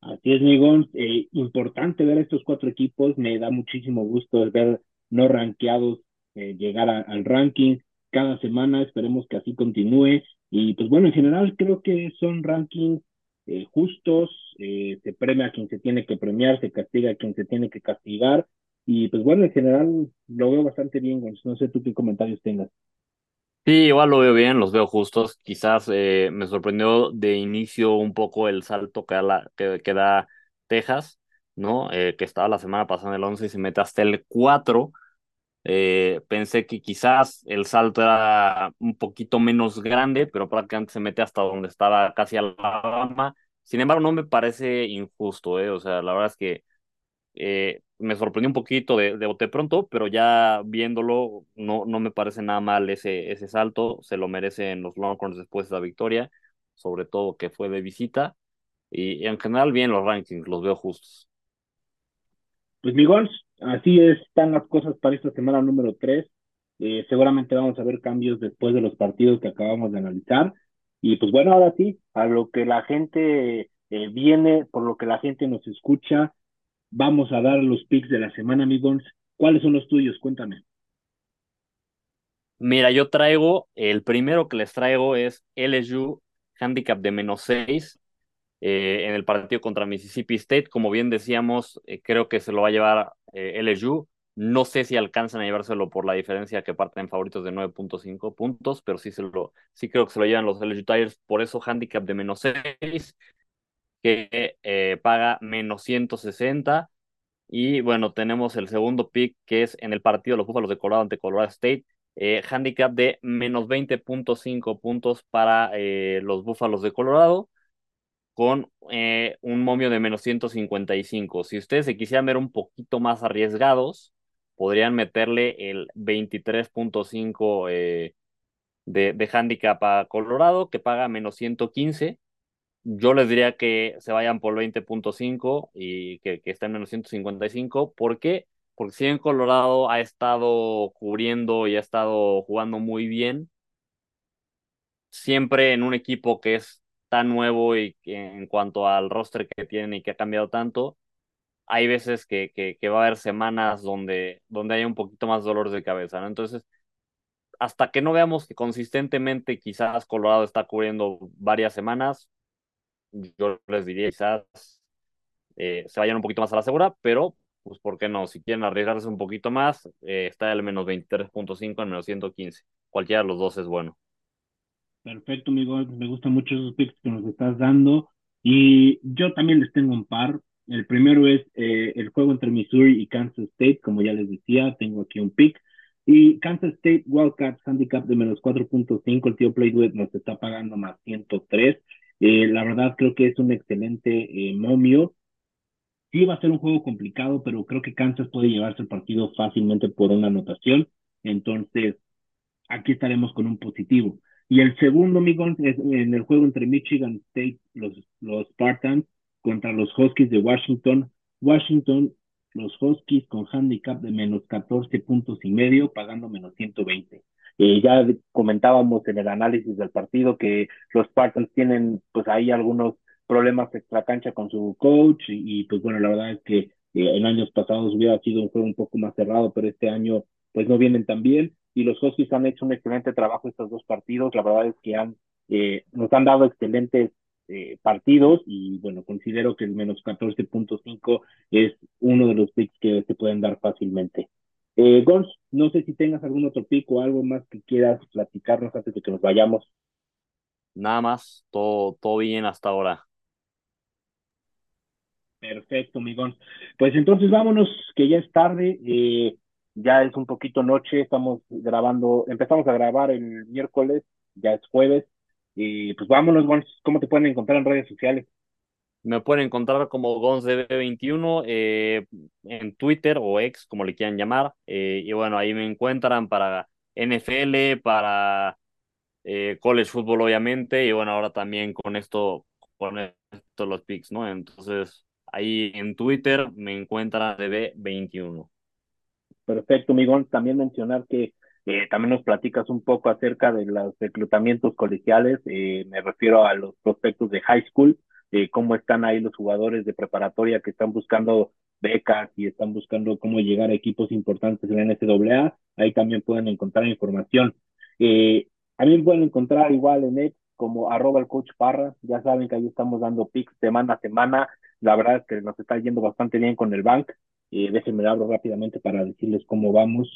Así es, Migón. Eh, importante ver estos cuatro equipos. Me da muchísimo gusto ver no rankeados eh, llegar al ranking cada semana. Esperemos que así continúe. Y pues bueno, en general creo que son rankings eh, justos, eh, se premia a quien se tiene que premiar, se castiga a quien se tiene que castigar. Y pues bueno, en general lo veo bastante bien, no sé tú qué comentarios tengas. Sí, igual lo veo bien, los veo justos. Quizás eh, me sorprendió de inicio un poco el salto que da, la, que, que da Texas, ¿no? que estaba la semana pasada en el 11 y se mete hasta el 4. pensé que quizás el salto era un poquito menos grande, pero prácticamente se mete hasta donde estaba casi Alabama. Sin embargo, no me parece injusto, ¿eh? O sea, la verdad es que eh, me sorprendió un poquito de, de bote pronto, pero ya viéndolo, no, no me parece nada mal ese, ese salto. Se lo merecen los Longhorns después de la victoria, sobre todo que fue de visita. Y, en general, bien los rankings, los veo justos. Pues, Miguel, así están las cosas para esta semana número 3. Eh, seguramente vamos a ver cambios después de los partidos que acabamos de analizar. Y pues bueno, ahora sí, a lo que la gente eh, viene, por lo que la gente nos escucha, vamos a dar los picks de la semana, amigos. ¿Cuáles son los tuyos? Cuéntame. Mira, yo traigo, el primero que les traigo es LSU handicap de menos 6 eh, en el partido contra Mississippi State. Como bien decíamos, eh, creo que se lo va a llevar LSU. No sé si alcanzan a llevárselo por la diferencia que parten favoritos de 9.5 puntos, pero sí, se lo, sí creo que se lo llevan los LSU Tigers. Por eso, handicap de menos 6, que eh, paga menos 160. Y bueno, tenemos el segundo pick que es en el partido de los Búfalos de Colorado ante Colorado State. Eh, handicap de menos 20.5 puntos para eh, los Búfalos de Colorado con un momio de menos 155. Si ustedes se quisieran ver un poquito más arriesgados, podrían meterle el 23.5 eh, de, de handicap a Colorado, que paga menos 115. Yo les diría que se vayan por 20.5 y que, estén menos 155. ¿Por qué? Porque si en Colorado ha estado cubriendo y ha estado jugando muy bien, siempre en un equipo que es tan nuevo y en cuanto al roster que tiene y que ha cambiado tanto, hay veces que, que, va a haber semanas donde, donde hay un poquito más dolor de cabeza. Entonces, hasta que no veamos que consistentemente quizás Colorado está cubriendo varias semanas, yo les diría quizás eh, se vayan un poquito más a la segura, pero pues ¿por qué no? Si quieren arriesgarse un poquito más, eh, está el menos 23.5 en menos 115. Cualquiera de los dos es bueno. Perfecto, amigo. Me gustan mucho esos picks que nos estás dando. Y yo también les tengo un par. El primero es eh, el juego entre Missouri y Kansas State, como ya les decía, tengo aquí un pick. Y Kansas State Wildcats handicap de menos 4.5, el tío Playduet nos está pagando más 103. Eh, la verdad creo que es un excelente eh, momio. Sí va a ser un juego complicado, pero creo que Kansas puede llevarse el partido fácilmente por una anotación. Entonces, aquí estaremos con un positivo. Y el segundo, amigos, es en el juego entre Michigan State, los, los Spartans, contra los Huskies de Washington. Washington, los Huskies con handicap de menos 14 puntos y medio, pagando menos 120. Eh, ya comentábamos en el análisis del partido que los Spartans tienen pues ahí algunos problemas extra cancha con su coach y, pues bueno, la verdad es que eh, en años pasados hubiera sido un juego un poco más cerrado, pero este año pues no vienen tan bien y los Huskies han hecho un excelente trabajo estos dos partidos, la verdad es que han, eh, nos han dado excelentes eh, partidos y bueno, considero que el menos 14.5 es uno de los picks que se pueden dar fácilmente. Eh, Gons, no sé si tengas algún otro pico o algo más que quieras platicarnos antes de que nos vayamos. Nada más, todo, todo bien hasta ahora. Perfecto, Migón. Pues entonces vámonos, que ya es tarde, eh, ya es un poquito noche, estamos grabando, empezamos a grabar el miércoles, ya es jueves, y pues vámonos, Gons, ¿cómo te pueden encontrar en redes sociales? Me pueden encontrar como GonsDB21 eh, en Twitter o X, como le quieran llamar. Eh, y bueno, ahí me encuentran para NFL, para eh, college football, obviamente. Y bueno, ahora también con esto, con esto los picks, ¿no? Entonces, ahí en Twitter me encuentran DB21. Perfecto, Migón. También mencionar que también nos platicas un poco acerca de los reclutamientos colegiales. Me refiero a los prospectos de high school cómo están ahí los jugadores de preparatoria que están buscando becas y están buscando cómo llegar a equipos importantes en la NCAA. Ahí también pueden encontrar información. Eh, a mí pueden encontrar igual en X como arroba el coach Parra. Ya saben que ahí estamos dando pics semana a semana. La verdad es que nos está yendo bastante bien con el bank. Eh, déjenme abro rápidamente para decirles cómo vamos.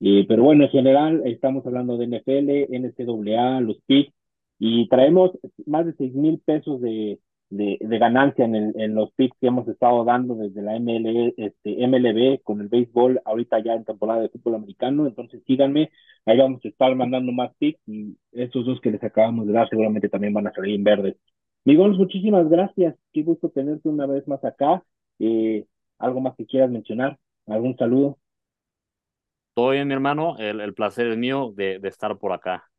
Eh, pero bueno, en general estamos hablando de NFL, NCAA, los picks y traemos más de seis mil pesos de, de, de ganancia en, el, en los picks que hemos estado dando desde la ML, este, MLB con el béisbol, ahorita ya en temporada de fútbol americano, entonces síganme, ahí vamos a estar mandando más picks y estos dos que les acabamos de dar seguramente también van a salir en verdes. Miguel, muchísimas gracias, qué gusto tenerte una vez más acá. Eh, ¿Algo más que quieras mencionar? ¿Algún saludo? Todo bien, mi hermano, el, el placer es mío de, de estar por acá.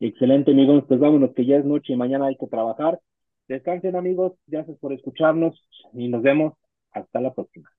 Excelente, amigos. Pues vámonos, que ya es noche y mañana hay que trabajar. Descansen amigos, gracias por escucharnos y nos vemos hasta la próxima.